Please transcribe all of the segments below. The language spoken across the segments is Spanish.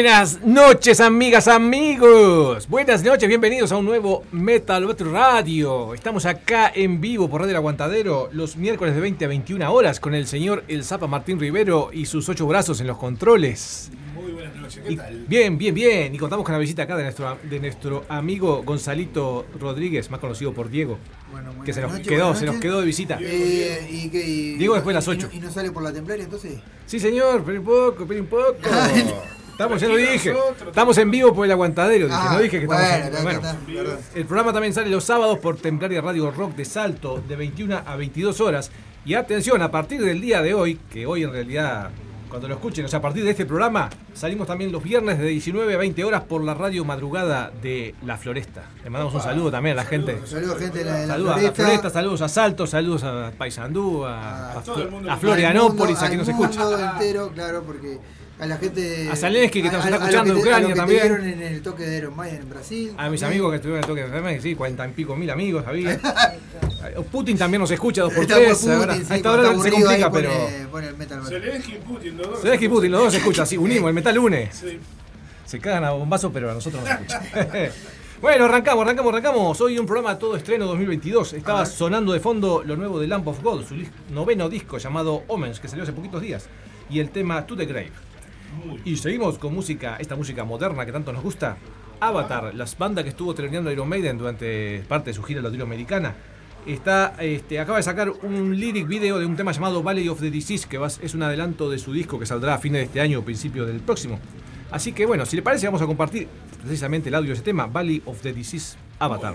Buenas noches, amigas, amigos. Buenas noches, bienvenidos a un nuevo Metal Battle Radio. Estamos acá en vivo por Radio El Aguantadero los miércoles de 20 a 21 horas con el señor El Zapa Martín Rivero y sus ocho brazos en los controles. Muy buenas noches, ¿qué tal? Bien, bien, bien. Y contamos con la visita acá de nuestro, de nuestro amigo Gonzalito Rodríguez, más conocido por Diego. Bueno, que se nos quedó, se nos quedó de visita. Eh, y, que- y- Diego después de y las no- ocho. Y no sale por la templaria entonces? Sí, señor, espera un poco, espera un poco. Estamos, ya lo dije. nosotros. Estamos en vivo por el aguantadero. Dije, Ah, no dije que estamos en bueno. El programa también sale los sábados por Templaria Radio Rock de Salto de 21 a 22 horas. Y atención, a partir del día de hoy, que hoy en realidad cuando lo escuchen. O sea, a partir de este programa salimos también los viernes de 19 a 20 horas por la radio madrugada de La Floresta. Le mandamos un saludo también a la gente. Saludos gente de la, de la Saludos a La Floresta. Floresta, saludos a Salto, saludos a Paysandú, a, A a, a Florianópolis, a quien nos escucha. entero, claro, porque a la gente. A Zelensky, que nos está a- a- a escuchando de que te- a Ucrania lo que también. en el toque de Iron Maiden en Brasil. A mis también. amigos que estuvieron en el toque de enfermedad, sí, cuarenta y pico mil amigos había. Putin también nos escucha dos por Está tres. Putin, ahora- sí, a esta hora se complica, ahí pero. Pone, pone el metal. Zelensky y Putin, los dos. Zelensky y Putin, los dos se escuchan, sí, unimos, el metal une. Sí. Se cagan a bombazos, pero a nosotros nos escuchan. bueno, arrancamos, arrancamos, arrancamos. Hoy un programa todo estreno 2022. Estaba sonando de fondo lo nuevo de Lamp of God, su noveno disco llamado Omens, que salió hace poquitos días. Y el tema To the Grave. Y seguimos con música, esta música moderna que tanto nos gusta. Avatar, las bandas que estuvo teloneando Iron Maiden durante parte de su gira latinoamericana. Está, este, acaba de sacar un lyric video de un tema llamado Valley of the Disease, que va- es un adelanto de su disco que saldrá a fines de este año o principio del próximo. Así que bueno, si le parece, vamos a compartir precisamente el audio de ese tema, Valley of the Disease Avatar.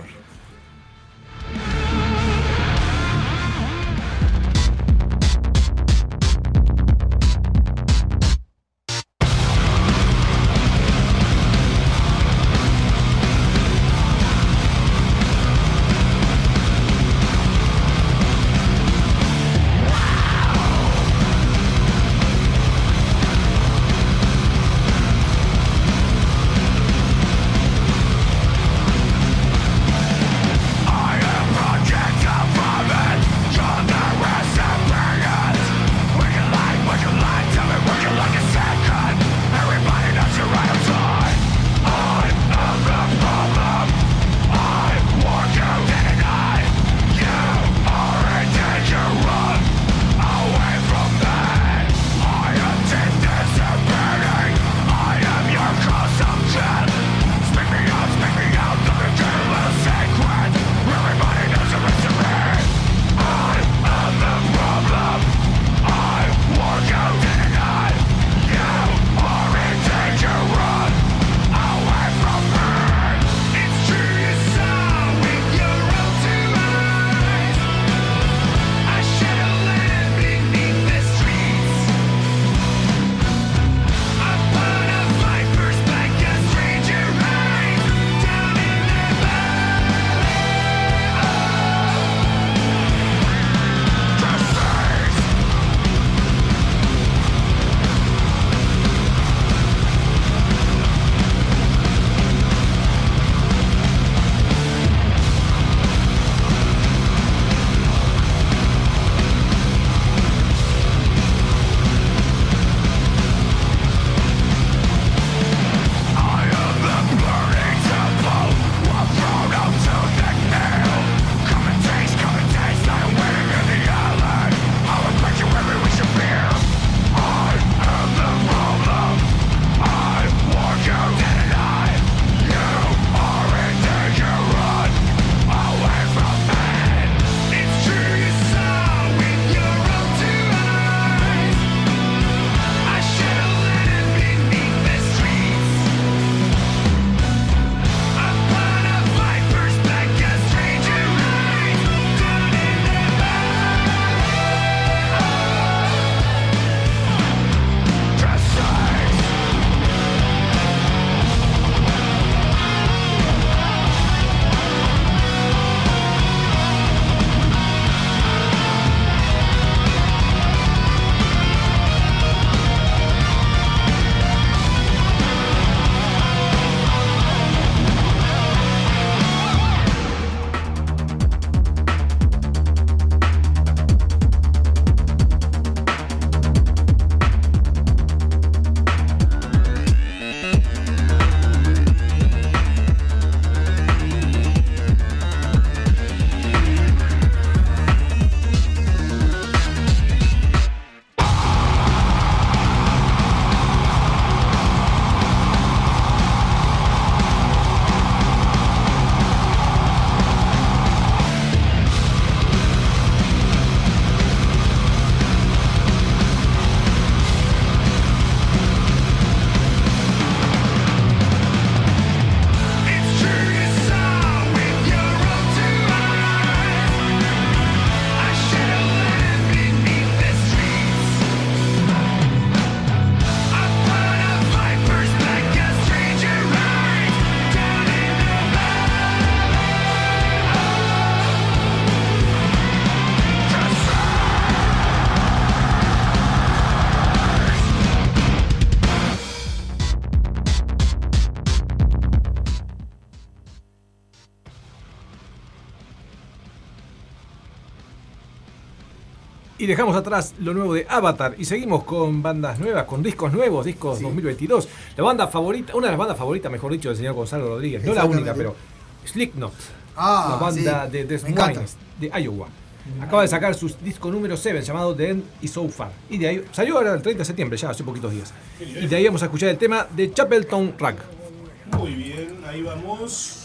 Dejamos atrás lo nuevo de Avatar y seguimos con bandas nuevas, con discos nuevos, discos 2022. La banda favorita, una de las bandas favoritas, mejor dicho, del señor Gonzalo Rodríguez. No la única, pero Slipknot. Ah, la banda sí, de Des. Moines, de Iowa. Acaba de sacar su disco número 7 llamado The End is So Far. Y de ahí salió ahora el 30 de septiembre, ya hace poquitos días. Y de ahí vamos a escuchar el tema de Chapeltown Rock. Muy bien, ahí vamos.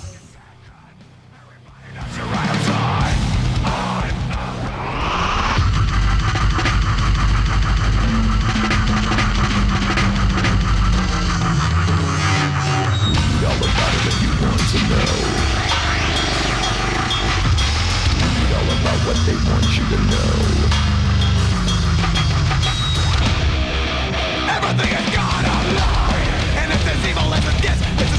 what they want you to know. Everything is gone online, and if this evil isn't this,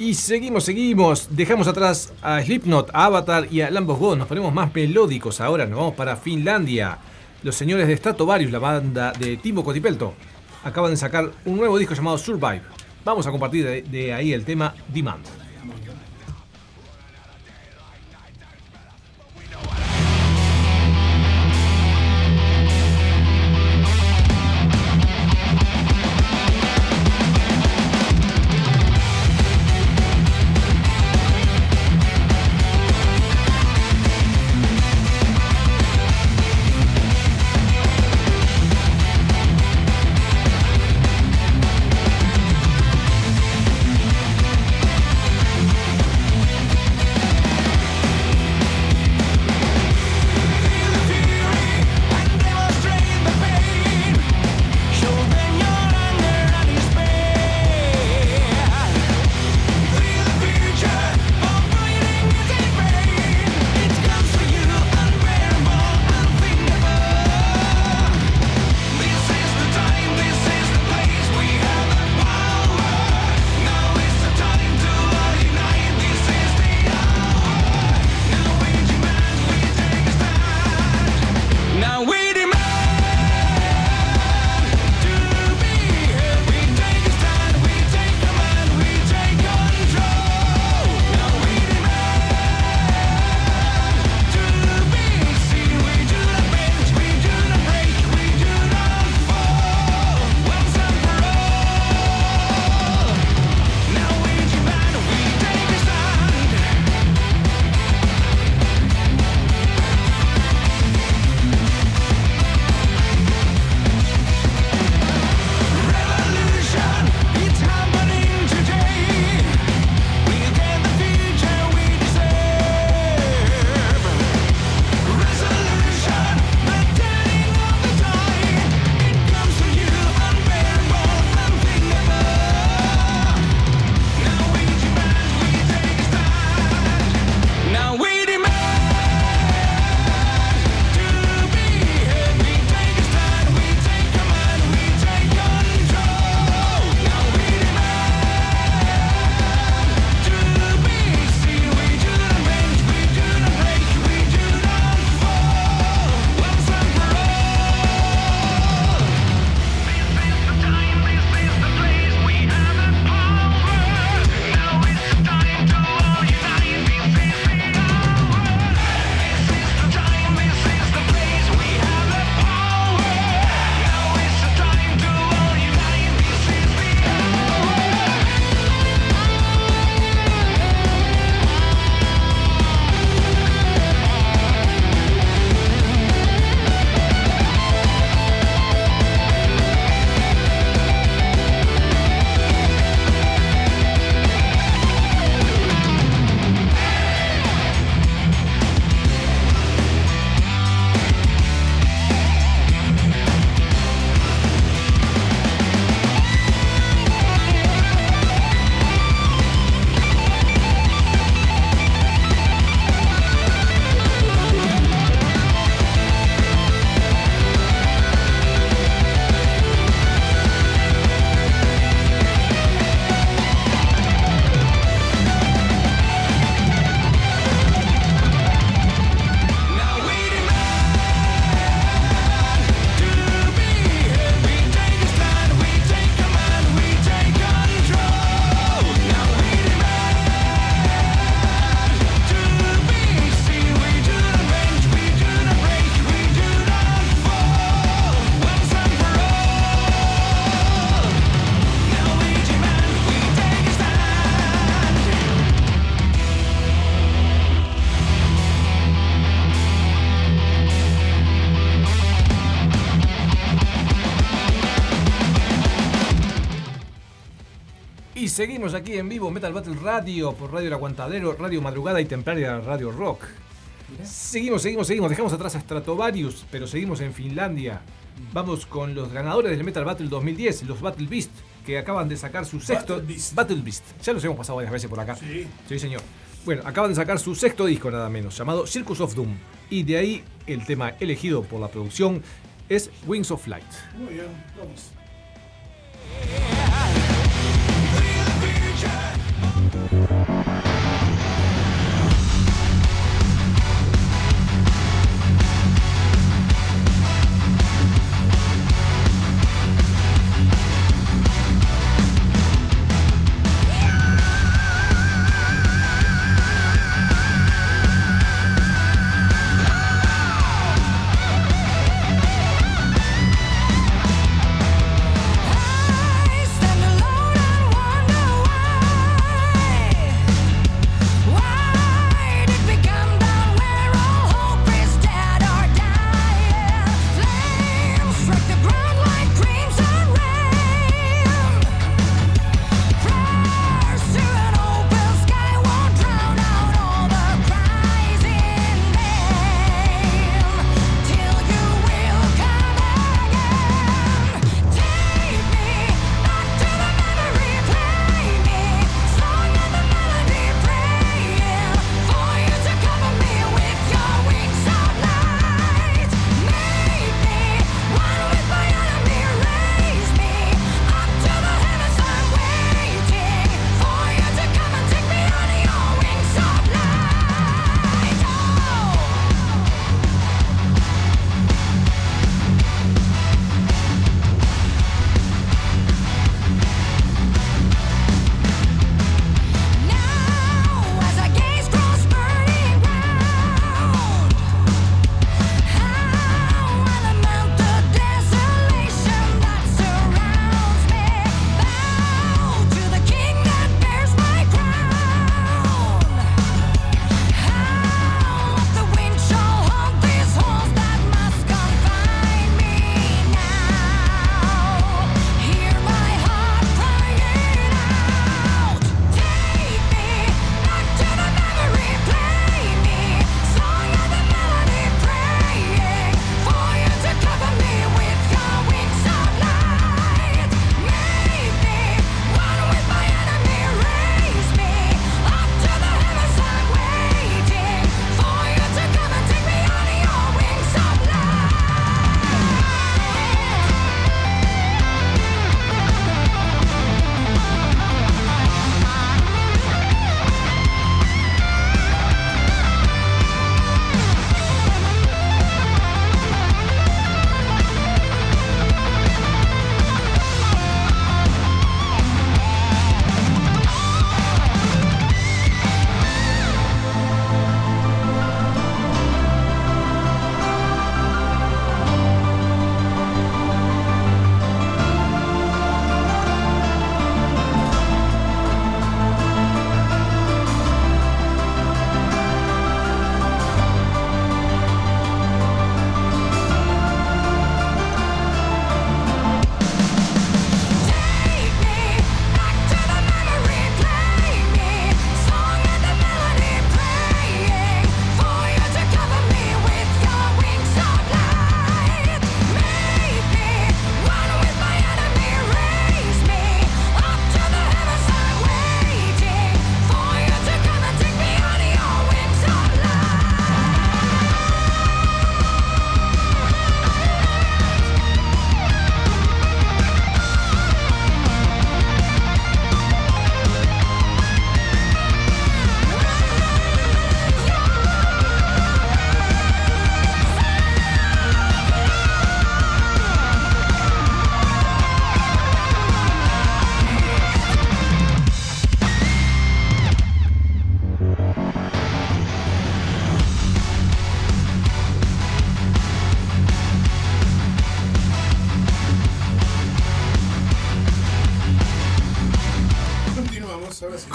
Y seguimos, seguimos. Dejamos atrás a Slipknot, a Avatar y a Lamb of God. Nos ponemos más melódicos ahora. Nos vamos para Finlandia. Los señores de Stratovarius, la banda de Timo Cotipelto, acaban de sacar un nuevo disco llamado Survive. Vamos a compartir de ahí el tema Demand. Seguimos aquí en vivo Metal Battle Radio por Radio El Aguantadero, Radio Madrugada y Templaria Radio Rock. Seguimos, seguimos, seguimos. Dejamos atrás a Stratovarius, pero seguimos en Finlandia. Vamos con los ganadores del Metal Battle 2010, los Battle Beast, que acaban de sacar su sexto. Battle Beast. Battle Beast. Ya los hemos pasado varias veces por acá. Sí. Sí, señor. Bueno, acaban de sacar su sexto disco nada menos, llamado Circus of Doom. Y de ahí el tema elegido por la producción es Wings of Light. Muy bien, vamos.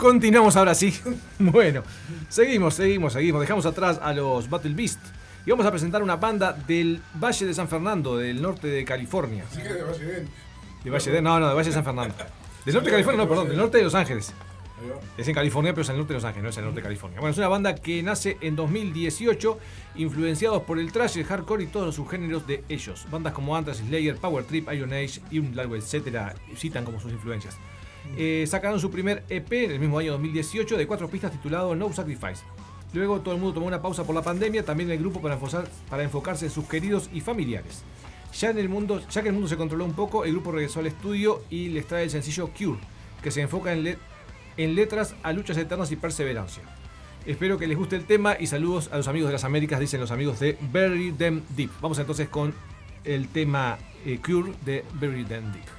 Continuamos ahora sí. Bueno, seguimos, seguimos, seguimos. Dejamos atrás a los Battle Beast. Y vamos a presentar una banda del Valle de San Fernando, del norte de California. Que de Valle. De Valle de, no, no, de Valle de San Fernando. Del norte de California, no, perdón, del norte de Los Ángeles. Es en California, pero es en el norte de Los Ángeles, no es en el norte de California. Bueno, es una banda que nace en 2018, influenciados por el thrash, el hardcore y todos los subgéneros de ellos. Bandas como Anthrax, Slayer, Power Trip, Iron Age y un largo etcétera citan como sus influencias. Eh, sacaron su primer EP en el mismo año 2018 de cuatro pistas titulado No Sacrifice. Luego todo el mundo tomó una pausa por la pandemia, también el grupo para, enfocarse en sus queridos y familiares. Ya, en el mundo, ya que el mundo se controló un poco, el grupo regresó al estudio y les trae el sencillo Cure, que se enfoca en letras a luchas eternas y perseverancia. Espero que les guste el tema y saludos a los amigos de las Américas, dicen los amigos de Bury Them Deep. Vamos entonces con el tema eh, Cure de Bury Them Deep.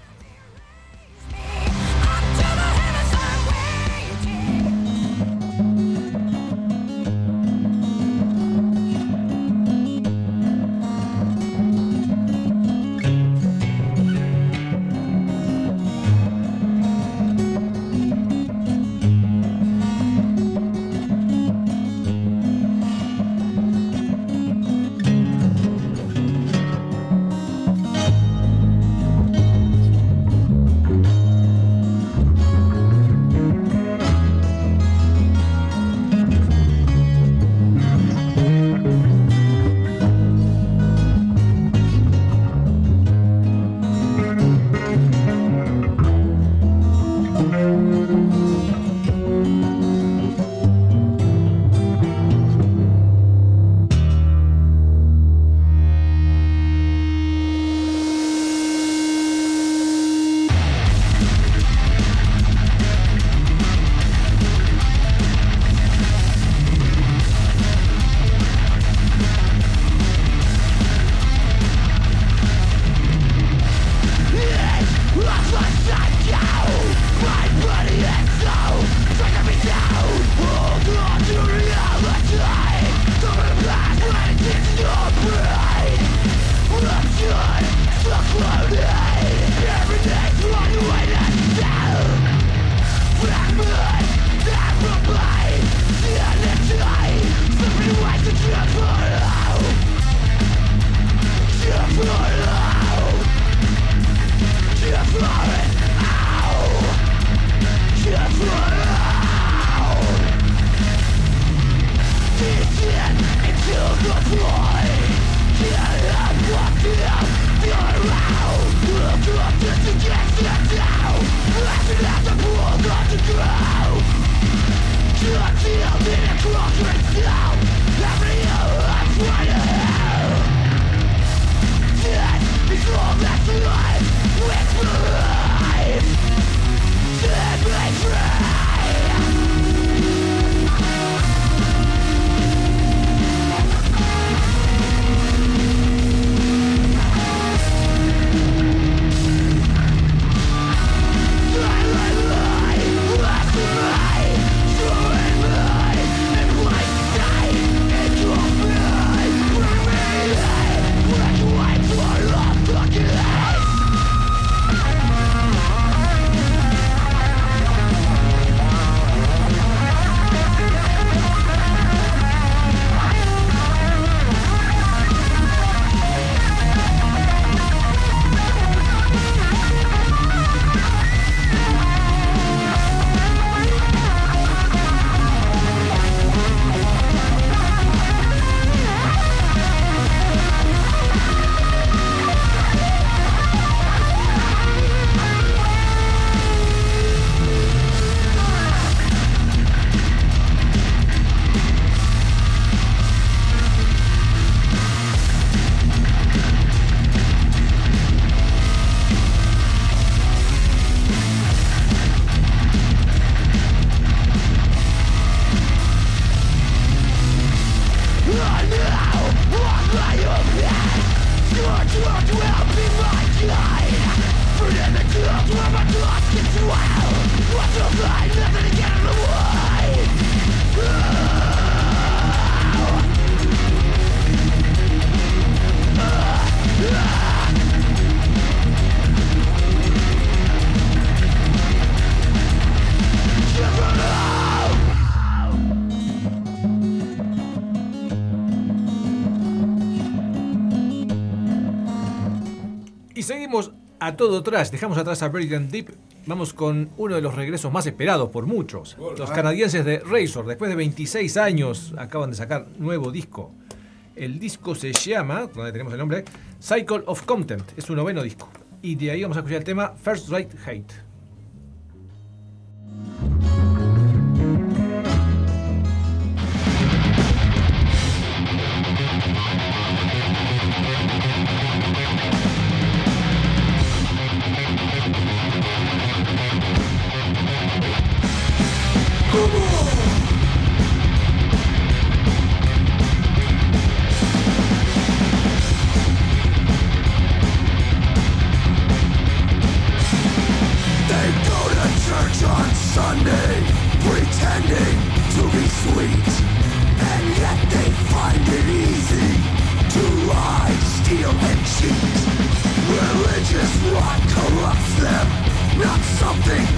A todo atrás. Dejamos atrás a and Deep. Vamos con uno de los regresos más esperados por muchos. Los canadienses de Razor, después de 26 años, acaban de sacar nuevo disco. El disco se llama, donde tenemos el nombre, Cycle of Content. Es su noveno disco. Y de ahí vamos a escuchar el tema First Right Hate. Not something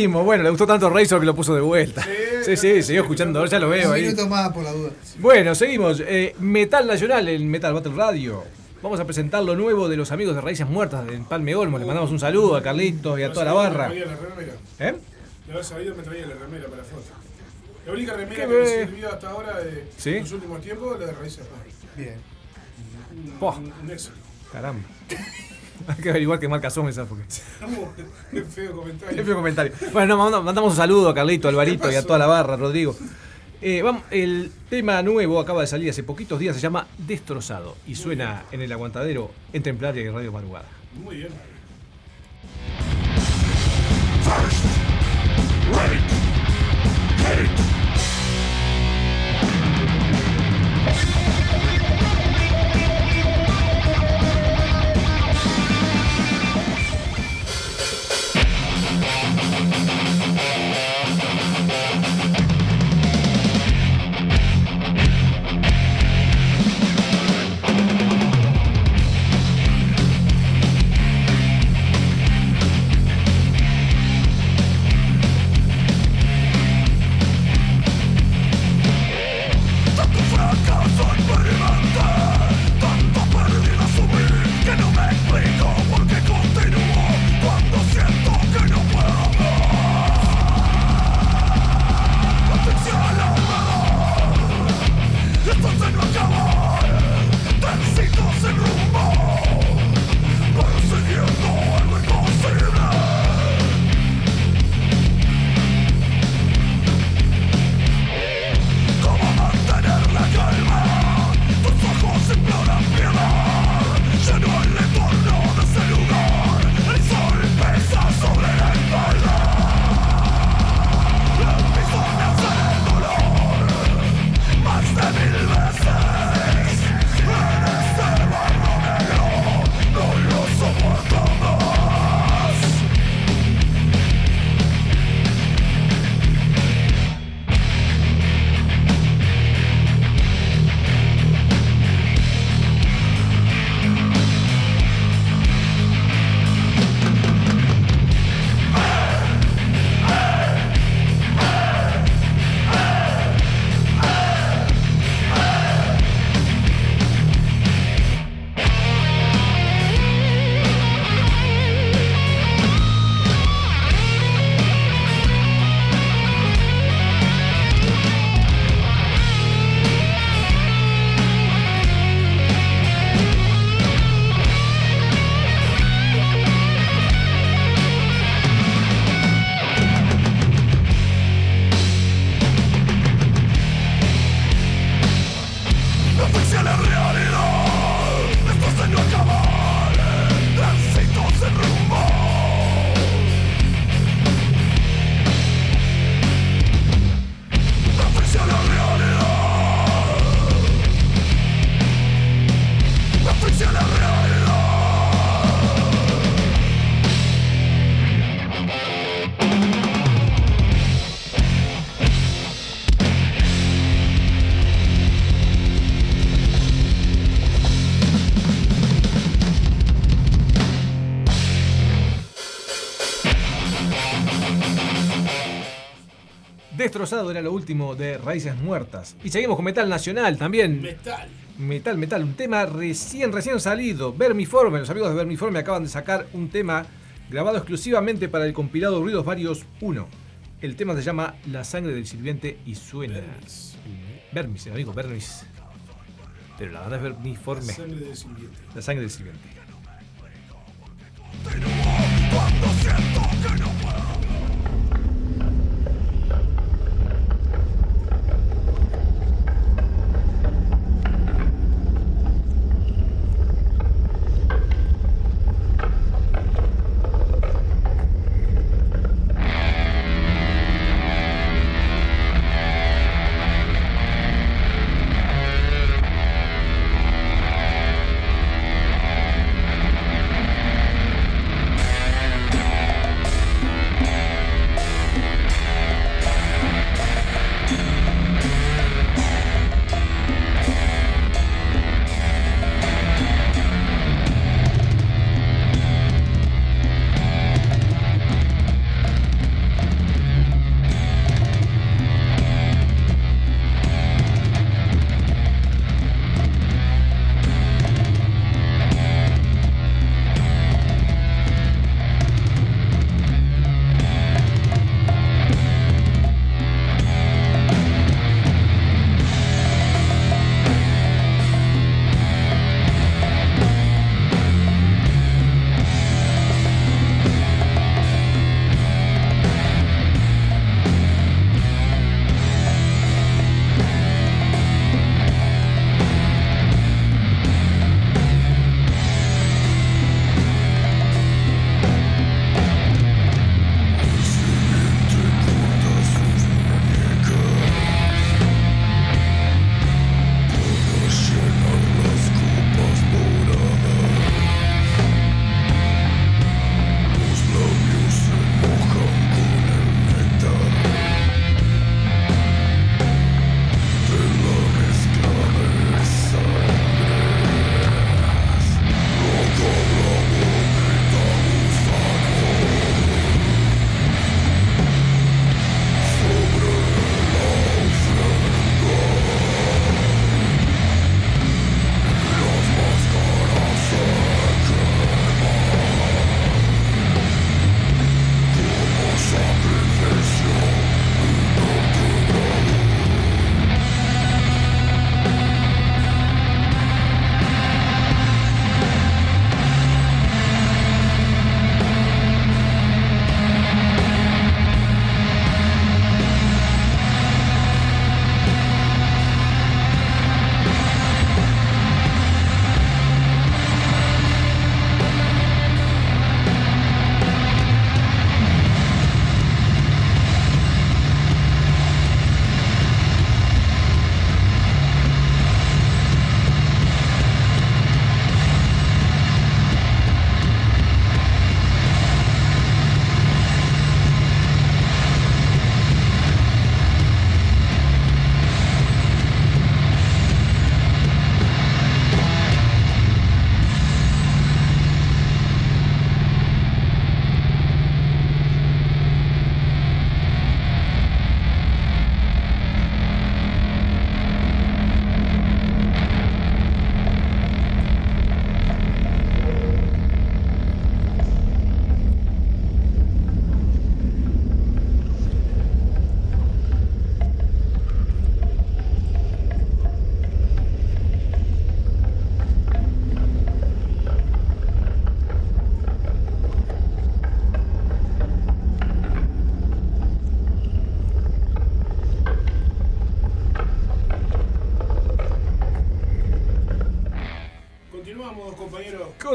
Seguimos, bueno, le gustó tanto Razor que lo puso de vuelta. Sí, Sí, sí, siguió escuchando, ya lo veo Un ahí. minuto más por la duda. Bueno, seguimos. Eh, Metal Nacional en Metal Battle Radio. Vamos a presentar lo nuevo de los amigos de Raíces Muertas en Palme Olmo. Le mandamos un saludo a Carlitos y a toda la barra. Me traía la remera. ¿Eh? De haber sabido me traía la remera para la foto. La única remera Qué que me sirvió hasta ahora de ¿Sí? los últimos tiempos, la de Raíces Bien. Un, un, un éxito. Caramba. Hay que averiguar qué marca son esas porque. Qué feo comentario. Qué feo comentario. Bueno, no, manda- mandamos un saludo a Carlito, a Alvarito ¿Qué y a toda la barra, Rodrigo. Eh, vamos, el tema nuevo acaba de salir hace poquitos días, se llama Destrozado y suena en el aguantadero entre Templaria y Radio Madrugada. Muy bien. Destrozado era lo último de Raíces Muertas. Y seguimos con Metal Nacional también. Metal. Metal, metal, un tema recién, recién salido. Vermiforme, los amigos de Vermiforme acaban de sacar un tema grabado exclusivamente para el compilado Ruidos Varios 1. El tema se llama La sangre del sirviente y suena. Vermis. Vermis, el amigo Vermis. Pero la verdad es Vermiforme. Sangre de sirviente. La sangre del sirviente.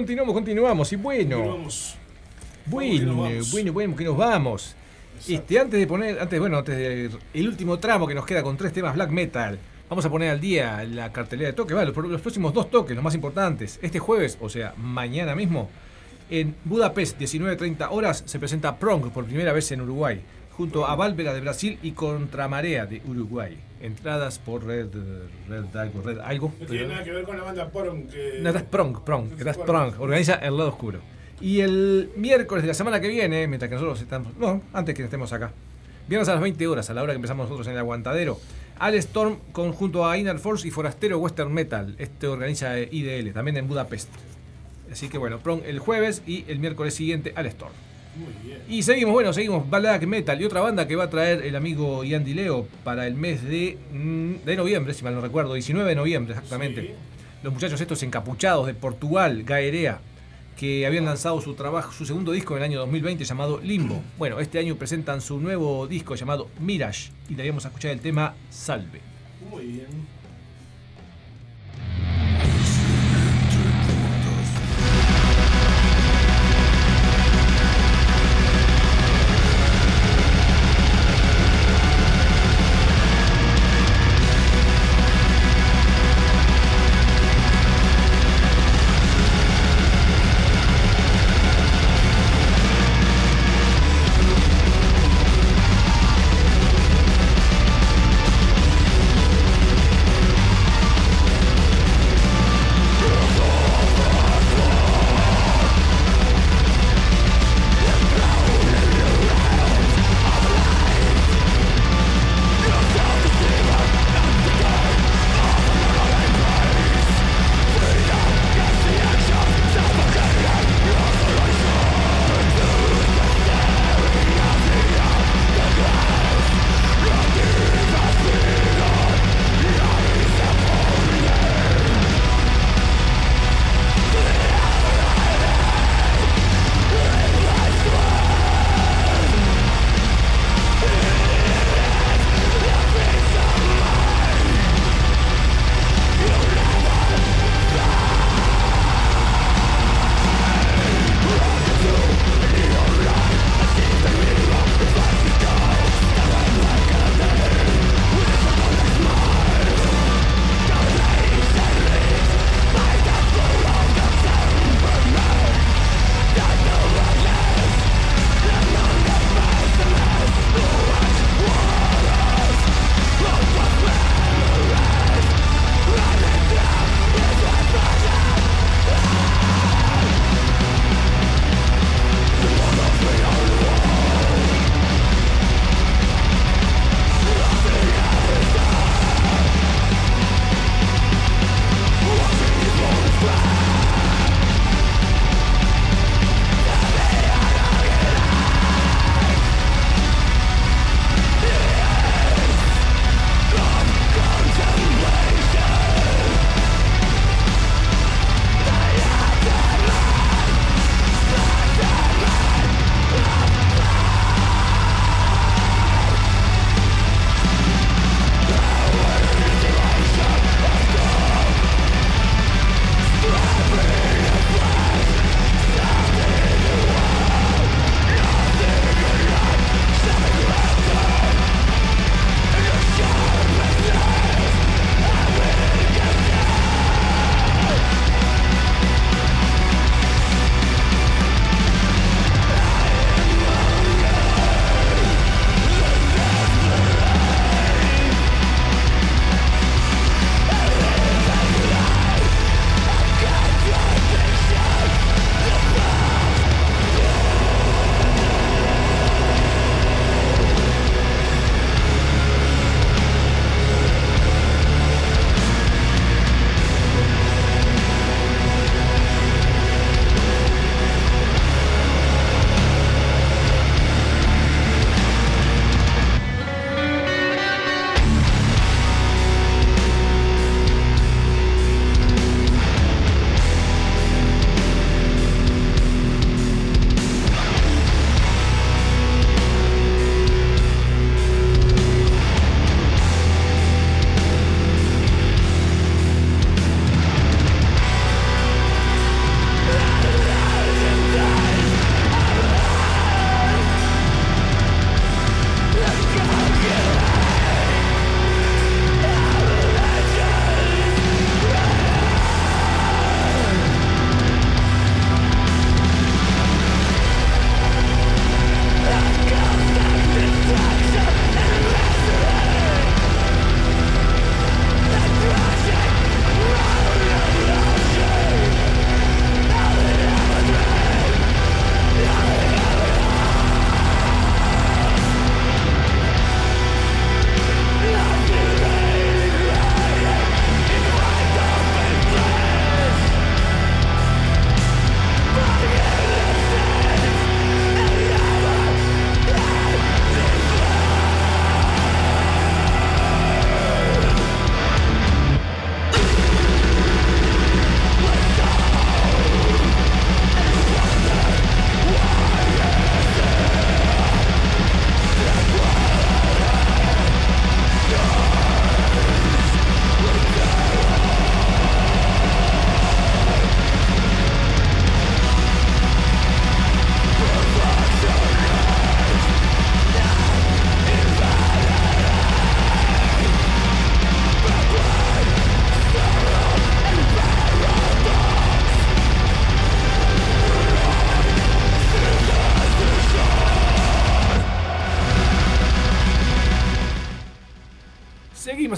Continuamos, continuamos. Y bueno, Continuamos. bueno, Vamos bueno, bueno, que nos vamos. Este, antes de poner, antes, bueno, antes del último tramo que nos queda con tres temas black metal, vamos a poner al día la cartelera de toque, vale, los, los próximos dos toques, los más importantes. Este jueves, o sea, mañana mismo, en Budapest, 19.30 horas, se presenta Prong por primera vez en Uruguay, junto a Válvera de Brasil y Contramarea de Uruguay. Entradas por Red, Red algo, Red algo. No tiene nada que ver con la banda Poron que. no, Prong, Prong, das Prong. Organiza el lado oscuro. Y el miércoles de la semana que viene, mientras que nosotros estamos. No, antes que estemos acá. Viernes a las 20 horas, a la hora que empezamos nosotros en el aguantadero. Al Storm conjunto a Inner Force y Forastero Western Metal. Este organiza IDL, también en Budapest. Así que bueno, Prong el jueves y el miércoles siguiente al Storm. Muy bien. Y seguimos, bueno, seguimos Black Metal y otra banda que va a traer el amigo Ian Dileo para el mes de, mm, de noviembre, si mal no recuerdo, 19 de noviembre exactamente. Sí. Los muchachos estos encapuchados de Portugal, Gaerea, que habían lanzado su trabajo, su segundo disco en el año 2020 llamado Limbo. Bueno, este año presentan su nuevo disco llamado Mirage y le vamos a escuchar el tema Salve. Muy bien.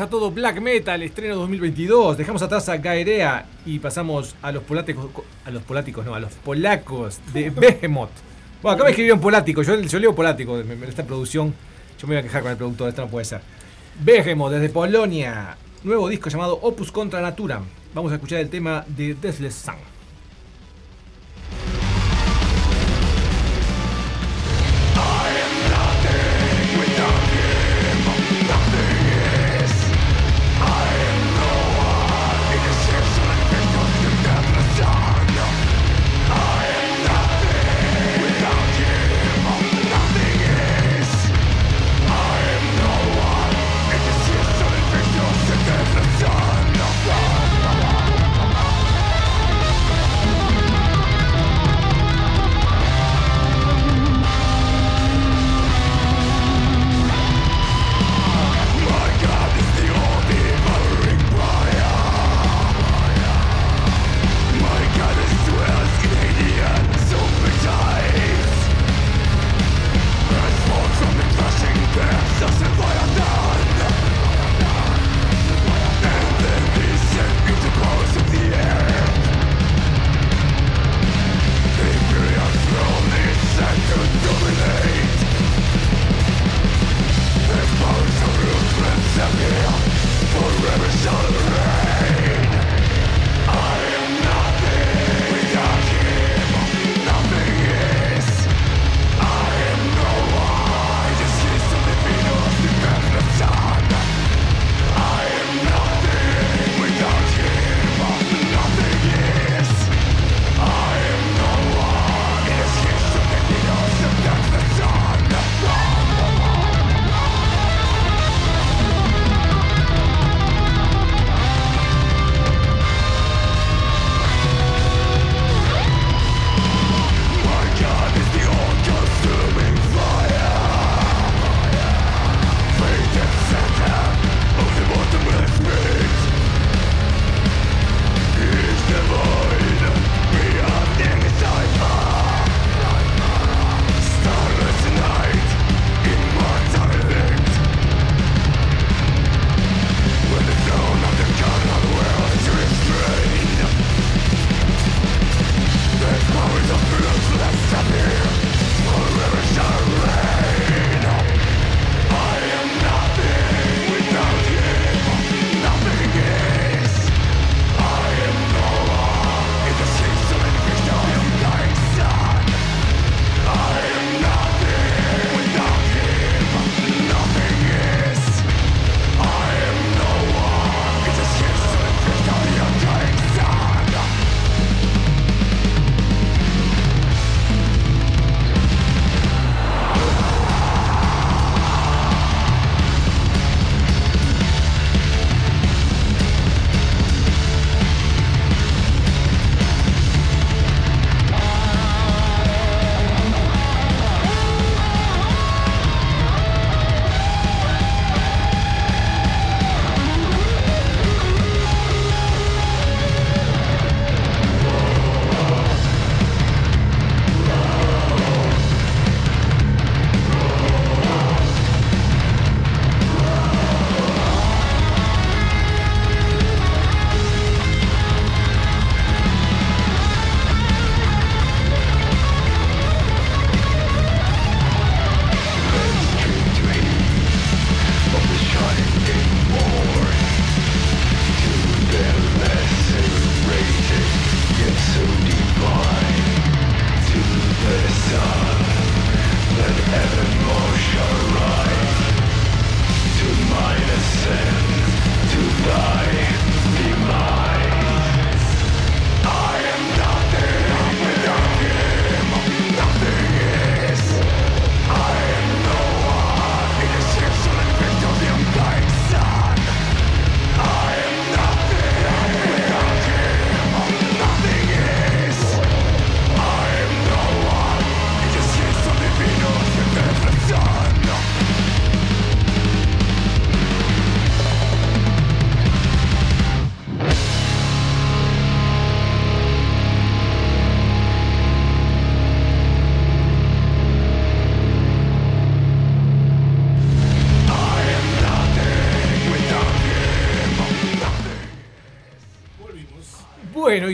Todo black metal, estreno 2022. Dejamos atrás a Gaerea y pasamos a los polacos, a los poláticos, no, a los polacos de Behemoth. Bueno, acá me escribieron polático, yo, yo leo polático en esta producción. Yo me voy a quejar con el productor, esto no puede ser. Behemoth desde Polonia, nuevo disco llamado Opus Contra Natura. Vamos a escuchar el tema de Deathless Sun.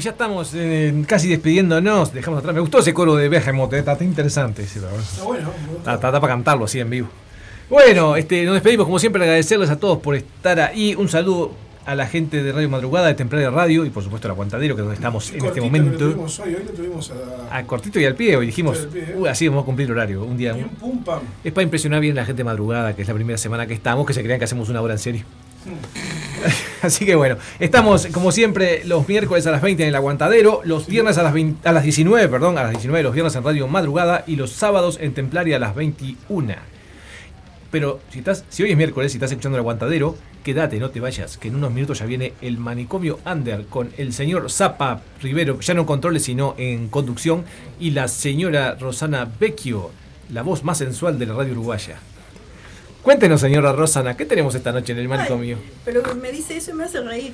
Ya estamos eh, casi despidiéndonos. Dejamos atrás. Me gustó ese coro de Behemoth, eh, está está interesante. ese. Está bueno. Está, está para cantarlo así en vivo. Bueno, este, nos despedimos como siempre, agradecerles a todos por estar ahí. Un saludo a la gente de Radio Madrugada, de Templaria Radio y por supuesto al Aguantadero, que es donde estamos en este lo momento. tuvimos hoy, hoy lo tuvimos a. A cortito y al pie, hoy dijimos, pie. "Uy, así vamos a cumplir horario. Un día. Pim, pum, pam. Es para impresionar bien a la gente de madrugada, que es la primera semana que estamos, que se crean que hacemos una hora en serio. Así que bueno, estamos como siempre los miércoles a las 20 en el Aguantadero, los viernes a las, 20 a las 19, perdón, a las 19 los viernes en Radio Madrugada y los sábados en Templaria a las 21. Pero si estás, si hoy es miércoles y estás escuchando el Aguantadero, quédate, no te vayas, que en unos minutos ya viene el manicomio Under con el señor Zapa Rivero, ya no en controles sino en conducción, y la señora Rosana Vecchio, la voz más sensual de la radio uruguaya. Cuéntenos, señora Rosana, ¿qué tenemos esta noche en el manicomio? Ay, pero me dice eso y me hace reír.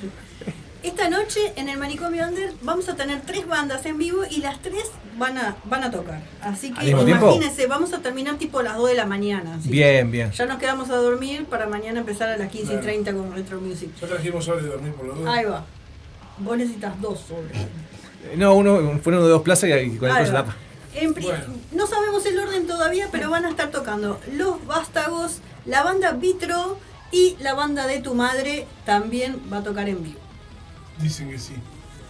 Esta noche en el Manicomio Under vamos a tener tres bandas en vivo y las tres van a, van a tocar. Así ¿Al que tiempo? imagínense, vamos a terminar tipo a las 2 de la mañana. así Bien, bien. Ya nos quedamos a dormir para mañana empezar a las 15 y 30 con Retro Music. Ya trajimos horas de dormir por los dos. Ahí va. Vos necesitas dos sobres. Eh, No, uno fue uno de dos plazas y con el va. tapa. En pri- Bueno. No sabemos el orden todavía, pero van a estar tocando Los Vástagos, la banda Vitro y la banda de tu madre también va a tocar en vivo. Dicen que sí.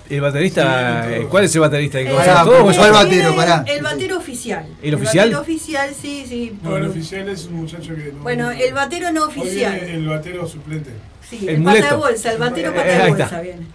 El baterista, Sí, eh. ¿cuál es el baterista? Eh, ¿Conoces a todos? pero ¿O es ¿cuál algo? batero? Pará. El batero oficial. ¿El oficial? El batero oficial, sí, sí. No, el oficial es un muchacho que. no- Bueno, el batero no Hoy viene oficial. el batero suplente. Sí, el el, pata de bolsa, el batero Eh, pata de bolsa viene.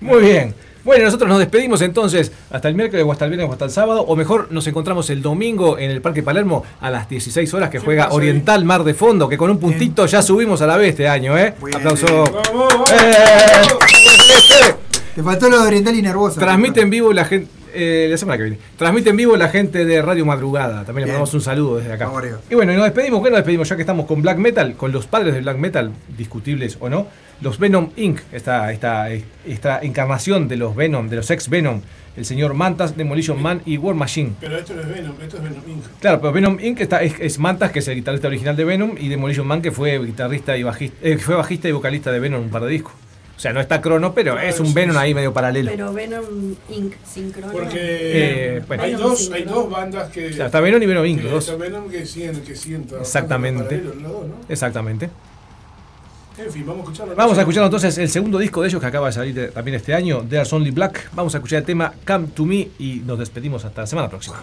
Muy bien. Bueno, nosotros nos despedimos entonces hasta el miércoles o hasta el viernes o hasta el sábado, o mejor nos encontramos el domingo en el Parque Palermo a las 16 horas que ¿Qué juega pasa? Oriental Mar de Fondo, que con un puntito ya subimos a la B este año, ¿eh? Bien. Aplauso. ¡Vamos, vamos! ¡Eh! Te faltó lo de Oriental y Nervosa. Transmite en vivo la gente. eh, la semana que viene. Transmite en vivo la gente de Radio Madrugada. También le Bien. mandamos un saludo desde acá. Vamos. Y bueno, y nos despedimos. ¿Qué nos despedimos? Ya que estamos con Black Metal, con los padres del Black Metal, discutibles o no. Los Venom Inc., esta, esta, esta encarnación de los Venom, de los ex Venom, el señor Mantas, Demolition Man y War Machine. Pero esto no es Venom, esto es Venom Inc. Claro, pero Venom Inc. Está, es, es Mantas, que es el guitarrista original de Venom, y Demolition Man, que fue guitarrista y bajista, eh, fue bajista y vocalista de Venom en un par de discos. O sea, no está crono, pero Claro, es un sí, Venom sí. ahí medio paralelo. Pero Venom Inc. sincrono. Porque Eh, bueno. hay, dos, hay dos bandas que. O sea, está Venom y Venom Inc. está. Venom que siguen, que siguen Exactamente. Exactamente. En fin, vamos a escucharlo. Vamos a escuchar entonces el segundo disco de ellos que acaba de salir también este año, There's Only Black. Vamos a escuchar el tema Come to Me y nos despedimos hasta la semana próxima.